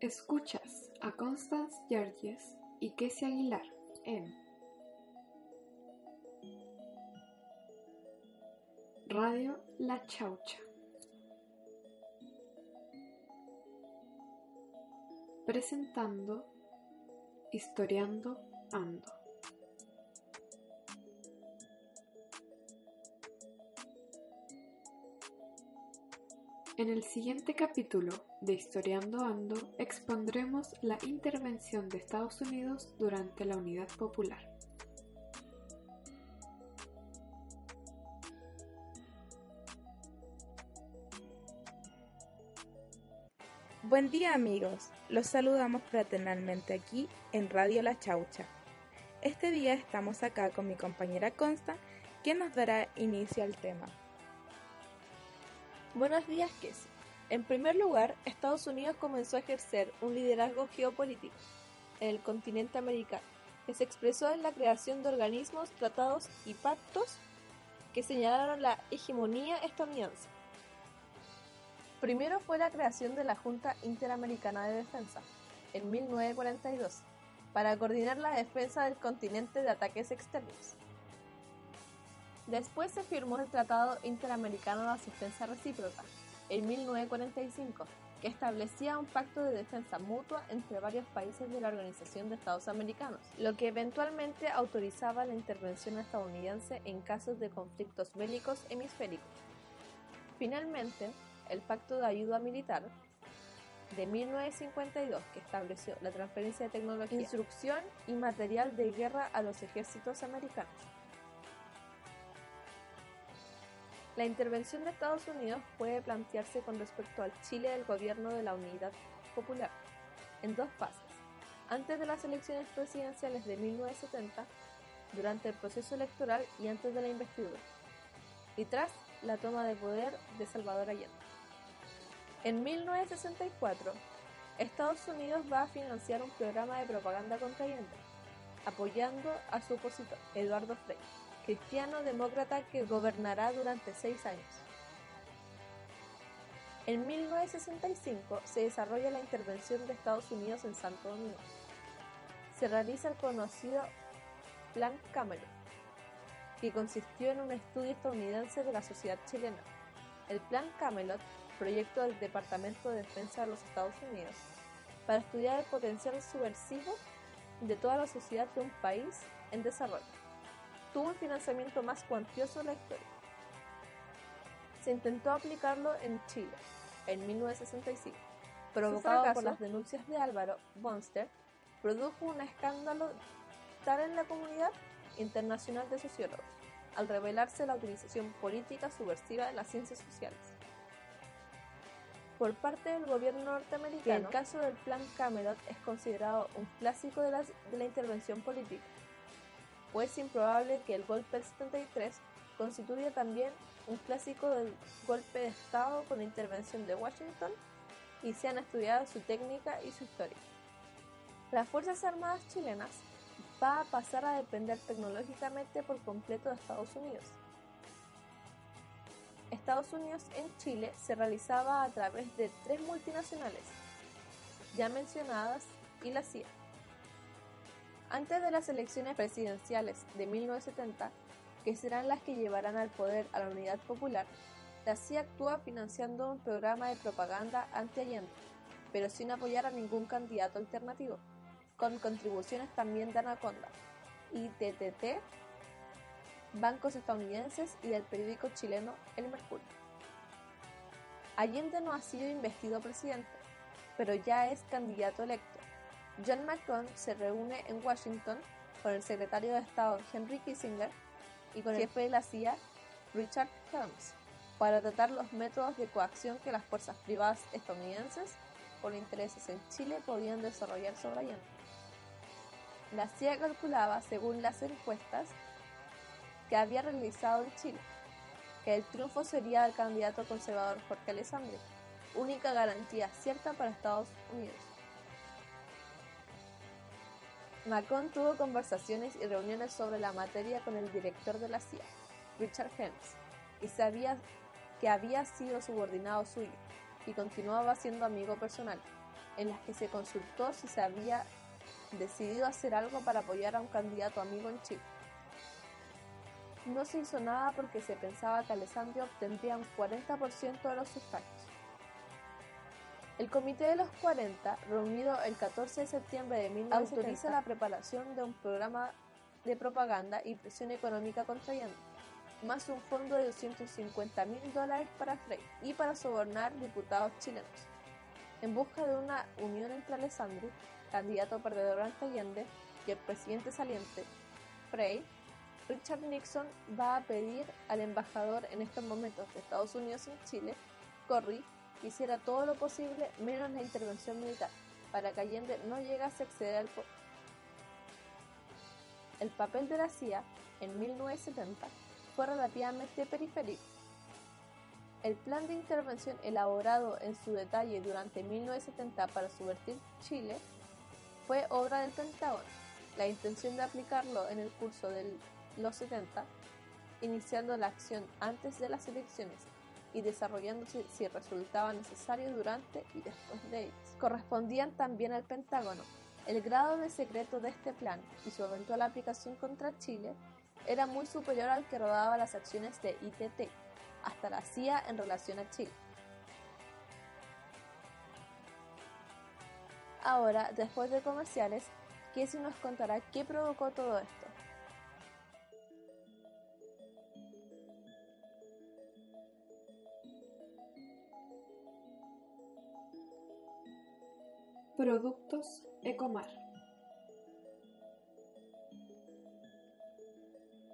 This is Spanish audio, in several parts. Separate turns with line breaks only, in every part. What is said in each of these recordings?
Escuchas a Constance Yarges y Kessie Aguilar en Radio La Chaucha. Presentando Historiando Ando. En el siguiente capítulo de Historiando Ando expondremos la intervención de Estados Unidos durante la Unidad Popular.
Buen día amigos, los saludamos fraternalmente aquí en Radio La Chaucha. Este día estamos acá con mi compañera Consta, quien nos dará inicio al tema.
Buenos días, Kessie. En primer lugar, Estados Unidos comenzó a ejercer un liderazgo geopolítico en el continente americano, que se expresó en la creación de organismos, tratados y pactos que señalaron la hegemonía estadounidense. Primero fue la creación de la Junta Interamericana de Defensa, en 1942, para coordinar la defensa del continente de ataques externos. Después se firmó el Tratado Interamericano de Asistencia Recíproca, en 1945, que establecía un pacto de defensa mutua entre varios países de la Organización de Estados Americanos, lo que eventualmente autorizaba la intervención estadounidense en casos de conflictos bélicos hemisféricos. Finalmente, el Pacto de Ayuda Militar de 1952, que estableció la transferencia de tecnología, instrucción y material de guerra a los ejércitos americanos. La intervención de Estados Unidos puede plantearse con respecto al Chile del gobierno de la Unidad Popular, en dos fases, antes de las elecciones presidenciales de 1970, durante el proceso electoral y antes de la investidura, y tras la toma de poder de Salvador Allende. En 1964, Estados Unidos va a financiar un programa de propaganda contra Allende, apoyando a su opositor, Eduardo Frei cristiano demócrata que gobernará durante seis años. En 1965 se desarrolla la intervención de Estados Unidos en Santo Domingo. Se realiza el conocido Plan Cameron, que consistió en un estudio estadounidense de la sociedad chilena. El Plan Camelot, proyecto del Departamento de Defensa de los Estados Unidos, para estudiar el potencial subversivo de toda la sociedad de un país en desarrollo tuvo el financiamiento más cuantioso de la historia. Se intentó aplicarlo en Chile en 1965, provocado por las denuncias de Álvaro Bonster, produjo un escándalo tal en la comunidad internacional de sociólogos, al revelarse la utilización política subversiva de las ciencias sociales. Por parte del gobierno norteamericano, el caso del Plan Camelot es considerado un clásico de, de la intervención política es improbable que el golpe del 73 constituya también un clásico del golpe de Estado con intervención de Washington y se han estudiado su técnica y su historia. Las Fuerzas Armadas chilenas va a pasar a depender tecnológicamente por completo de Estados Unidos. Estados Unidos en Chile se realizaba a través de tres multinacionales, ya mencionadas, y la CIA. Antes de las elecciones presidenciales de 1970, que serán las que llevarán al poder a la Unidad Popular, la CIA actúa financiando un programa de propaganda anti-Allende, pero sin apoyar a ningún candidato alternativo, con contribuciones también de Anaconda, ITTT, bancos estadounidenses y del periódico chileno El Mercurio. Allende no ha sido investido presidente, pero ya es candidato electo John McCone se reúne en Washington con el secretario de Estado Henry Kissinger y con el jefe de la CIA Richard Helms para tratar los métodos de coacción que las fuerzas privadas estadounidenses con intereses en Chile podían desarrollar sobre Allende. La CIA calculaba, según las encuestas que había realizado en Chile, que el triunfo sería del candidato conservador Jorge Alessandri, única garantía cierta para Estados Unidos. Macron tuvo conversaciones y reuniones sobre la materia con el director de la CIA, Richard Helms, y sabía que había sido subordinado suyo y continuaba siendo amigo personal. en las que se consultó si se había decidido hacer algo para apoyar a un candidato amigo en Chile. No se hizo nada porque se pensaba que Alessandro obtendría un 40% de los sufragios. El Comité de los 40, reunido el 14 de septiembre de 1970, autoriza la preparación de un programa de propaganda y presión económica contra Allende, más un fondo de 250 mil dólares para Frey y para sobornar diputados chilenos. En busca de una unión entre Alessandro, candidato perdedor ante Allende, y el presidente saliente, Frey, Richard Nixon va a pedir al embajador en estos momentos de Estados Unidos en Chile, Corry, hiciera todo lo posible menos la intervención militar, para que Allende no llegase a acceder al poder. El papel de la CIA en 1970 fue relativamente periférico. El plan de intervención elaborado en su detalle durante 1970 para subvertir Chile fue obra del Pentágono. La intención de aplicarlo en el curso de los 70, iniciando la acción antes de las elecciones y desarrollándose si resultaba necesario durante y después de ellas. Correspondían también al Pentágono. El grado de secreto de este plan y su eventual aplicación contra Chile era muy superior al que rodaba las acciones de ITT, hasta la CIA en relación a Chile. Ahora, después de comerciales, Casey nos contará qué provocó todo esto.
Productos Ecomar.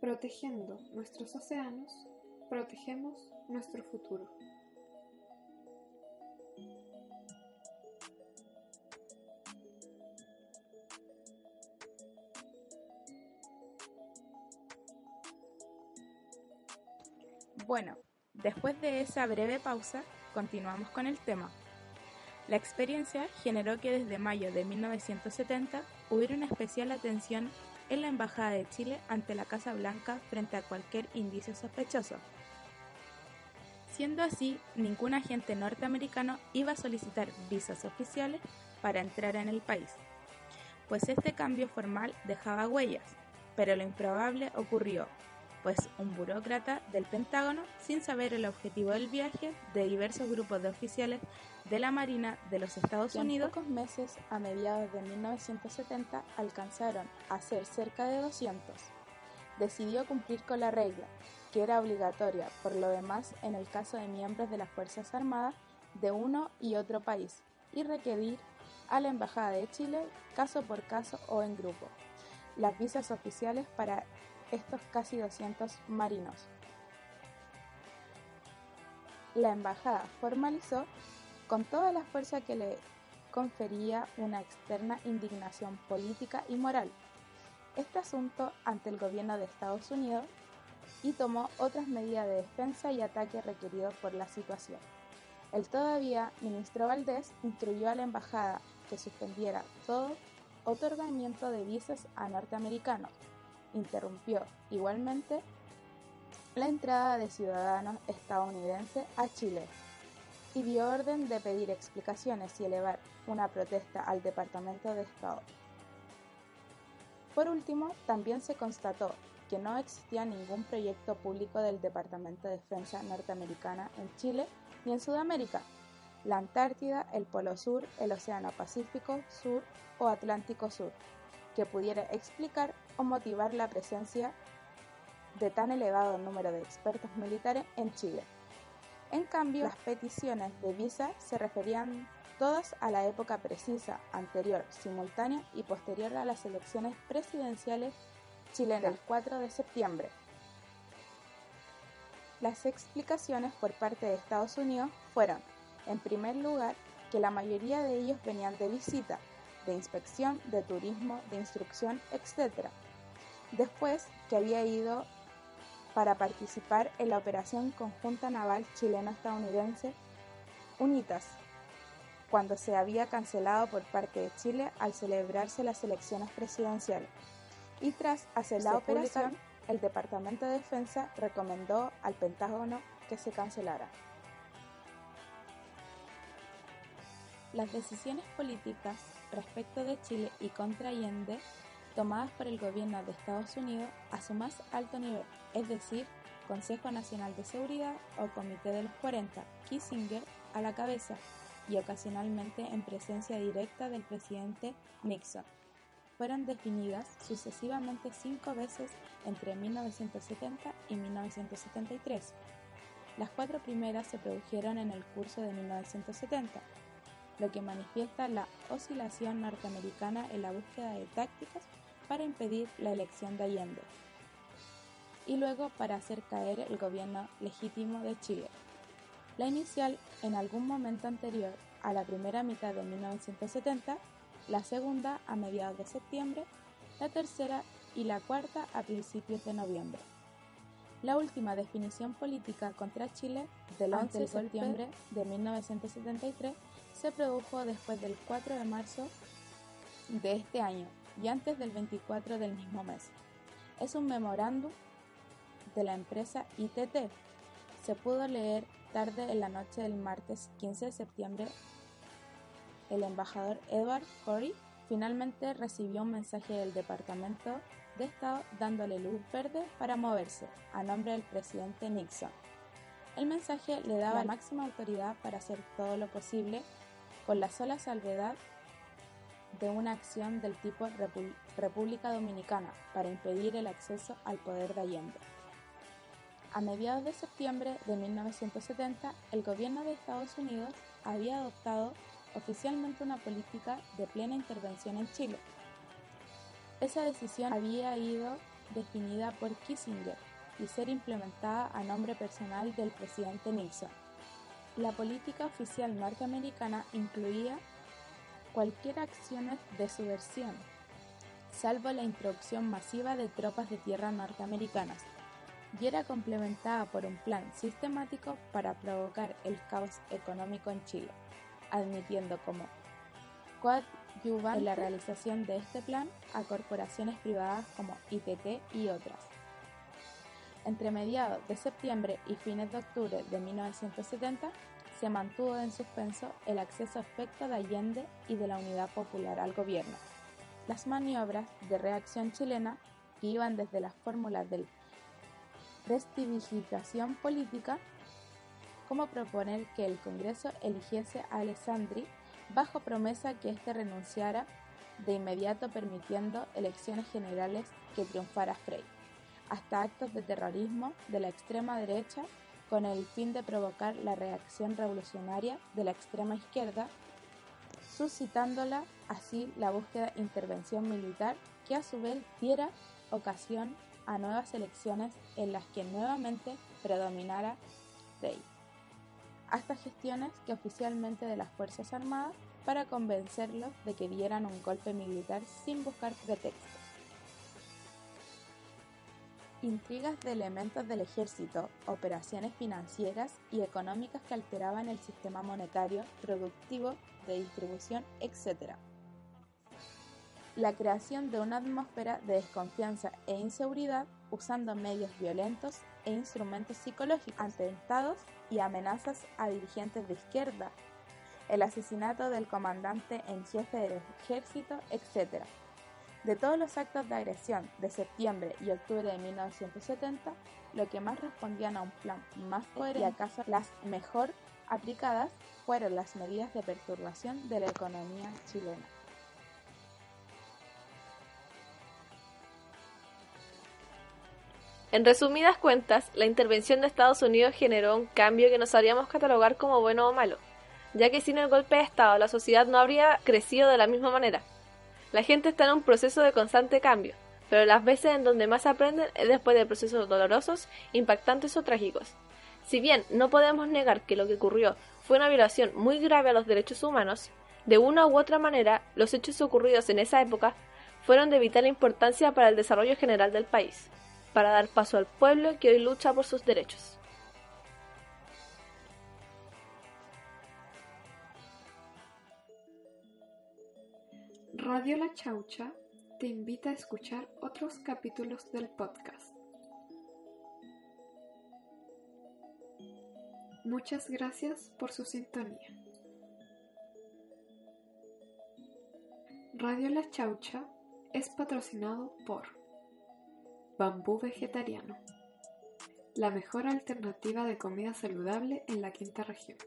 Protegiendo nuestros océanos, protegemos nuestro futuro.
Bueno, después de esa breve pausa, continuamos con el tema. La experiencia generó que desde mayo de 1970 hubiera una especial atención en la Embajada de Chile ante la Casa Blanca frente a cualquier indicio sospechoso. Siendo así, ningún agente norteamericano iba a solicitar visas oficiales para entrar en el país, pues este cambio formal dejaba huellas, pero lo improbable ocurrió pues un burócrata del Pentágono, sin saber el objetivo del viaje de diversos grupos de oficiales de la Marina de los Estados Unidos, en pocos meses, a mediados de 1970, alcanzaron a ser cerca de 200. Decidió cumplir con la regla, que era obligatoria por lo demás en el caso de miembros de las Fuerzas Armadas de uno y otro país, y requerir a la Embajada de Chile, caso por caso o en grupo, las visas oficiales para estos casi 200 marinos. La embajada formalizó con toda la fuerza que le confería una externa indignación política y moral este asunto ante el gobierno de Estados Unidos y tomó otras medidas de defensa y ataque requeridos por la situación. El todavía ministro Valdés instruyó a la embajada que suspendiera todo otorgamiento de visas a norteamericanos interrumpió igualmente la entrada de ciudadanos estadounidenses a Chile y dio orden de pedir explicaciones y elevar una protesta al Departamento de Estado. Por último, también se constató que no existía ningún proyecto público del Departamento de Defensa norteamericana en Chile ni en Sudamérica, la Antártida, el Polo Sur, el Océano Pacífico Sur o Atlántico Sur, que pudiera explicar o motivar la presencia de tan elevado número de expertos militares en Chile. En cambio, las peticiones de visa se referían todas a la época precisa, anterior, simultánea y posterior a las elecciones presidenciales chilenas del 4 de septiembre. Las explicaciones por parte de Estados Unidos fueron, en primer lugar, que la mayoría de ellos venían de visita, de inspección, de turismo, de instrucción, etc. Después que había ido para participar en la Operación Conjunta Naval Chileno-Estadounidense UNITAS, cuando se había cancelado por parte de Chile al celebrarse las elecciones presidenciales. Y tras hacer la operación, el Departamento de Defensa recomendó al Pentágono que se cancelara. Las decisiones políticas respecto de Chile y contra Allende tomadas por el gobierno de Estados Unidos a su más alto nivel, es decir, Consejo Nacional de Seguridad o Comité de los 40, Kissinger a la cabeza y ocasionalmente en presencia directa del presidente Nixon. Fueron definidas sucesivamente cinco veces entre 1970 y 1973. Las cuatro primeras se produjeron en el curso de 1970, lo que manifiesta la oscilación norteamericana en la búsqueda de tácticas para impedir la elección de Allende y luego para hacer caer el gobierno legítimo de Chile. La inicial en algún momento anterior a la primera mitad de 1970, la segunda a mediados de septiembre, la tercera y la cuarta a principios de noviembre. La última definición política contra Chile, del 11 de septiembre de 1973, se produjo después del 4 de marzo de este año y antes del 24 del mismo mes. Es un memorándum de la empresa ITT. Se pudo leer tarde en la noche del martes 15 de septiembre. El embajador Edward Corey finalmente recibió un mensaje del Departamento de Estado dándole luz verde para moverse a nombre del presidente Nixon. El mensaje le daba la máxima autoridad para hacer todo lo posible con la sola salvedad de una acción del tipo República Dominicana para impedir el acceso al poder de Allende. A mediados de septiembre de 1970, el gobierno de Estados Unidos había adoptado oficialmente una política de plena intervención en Chile. Esa decisión había ido definida por Kissinger y ser implementada a nombre personal del presidente Nixon. La política oficial norteamericana incluía cualquier acción de subversión, salvo la introducción masiva de tropas de tierra norteamericanas, y era complementada por un plan sistemático para provocar el caos económico en Chile, admitiendo como coadyuvante la realización de este plan a corporaciones privadas como ITT y otras. Entre mediados de septiembre y fines de octubre de 1970 se mantuvo en suspenso el acceso efecto de Allende y de la Unidad Popular al gobierno. Las maniobras de reacción chilena, que iban desde las fórmulas del prestidigitación política, como proponer que el Congreso eligiese a Alessandri bajo promesa que éste renunciara de inmediato permitiendo elecciones generales que triunfara Frey, hasta actos de terrorismo de la extrema derecha con el fin de provocar la reacción revolucionaria de la extrema izquierda, suscitándola así la búsqueda de intervención militar que a su vez diera ocasión a nuevas elecciones en las que nuevamente predominara Day, hasta gestiones que oficialmente de las Fuerzas Armadas para convencerlos de que dieran un golpe militar sin buscar pretextos. Intrigas de elementos del ejército, operaciones financieras y económicas que alteraban el sistema monetario, productivo, de distribución, etc la creación de una atmósfera de desconfianza e inseguridad usando medios violentos e instrumentos psicológicos, atentados y amenazas a dirigentes de izquierda, el asesinato del comandante en jefe del ejército, etc. De todos los actos de agresión de septiembre y octubre de 1970, lo que más respondían a un plan más coherente y acaso las mejor aplicadas fueron las medidas de perturbación de la economía chilena.
En resumidas cuentas, la intervención de Estados Unidos generó un cambio que no sabríamos catalogar como bueno o malo, ya que sin el golpe de Estado la sociedad no habría crecido de la misma manera. La gente está en un proceso de constante cambio, pero las veces en donde más aprenden es después de procesos dolorosos, impactantes o trágicos. Si bien no podemos negar que lo que ocurrió fue una violación muy grave a los derechos humanos, de una u otra manera los hechos ocurridos en esa época fueron de vital importancia para el desarrollo general del país para dar paso al pueblo que hoy lucha por sus derechos.
Radio La Chaucha te invita a escuchar otros capítulos del podcast. Muchas gracias por su sintonía. Radio La Chaucha es patrocinado por Bambú Vegetariano, la mejor alternativa de comida saludable en la quinta región.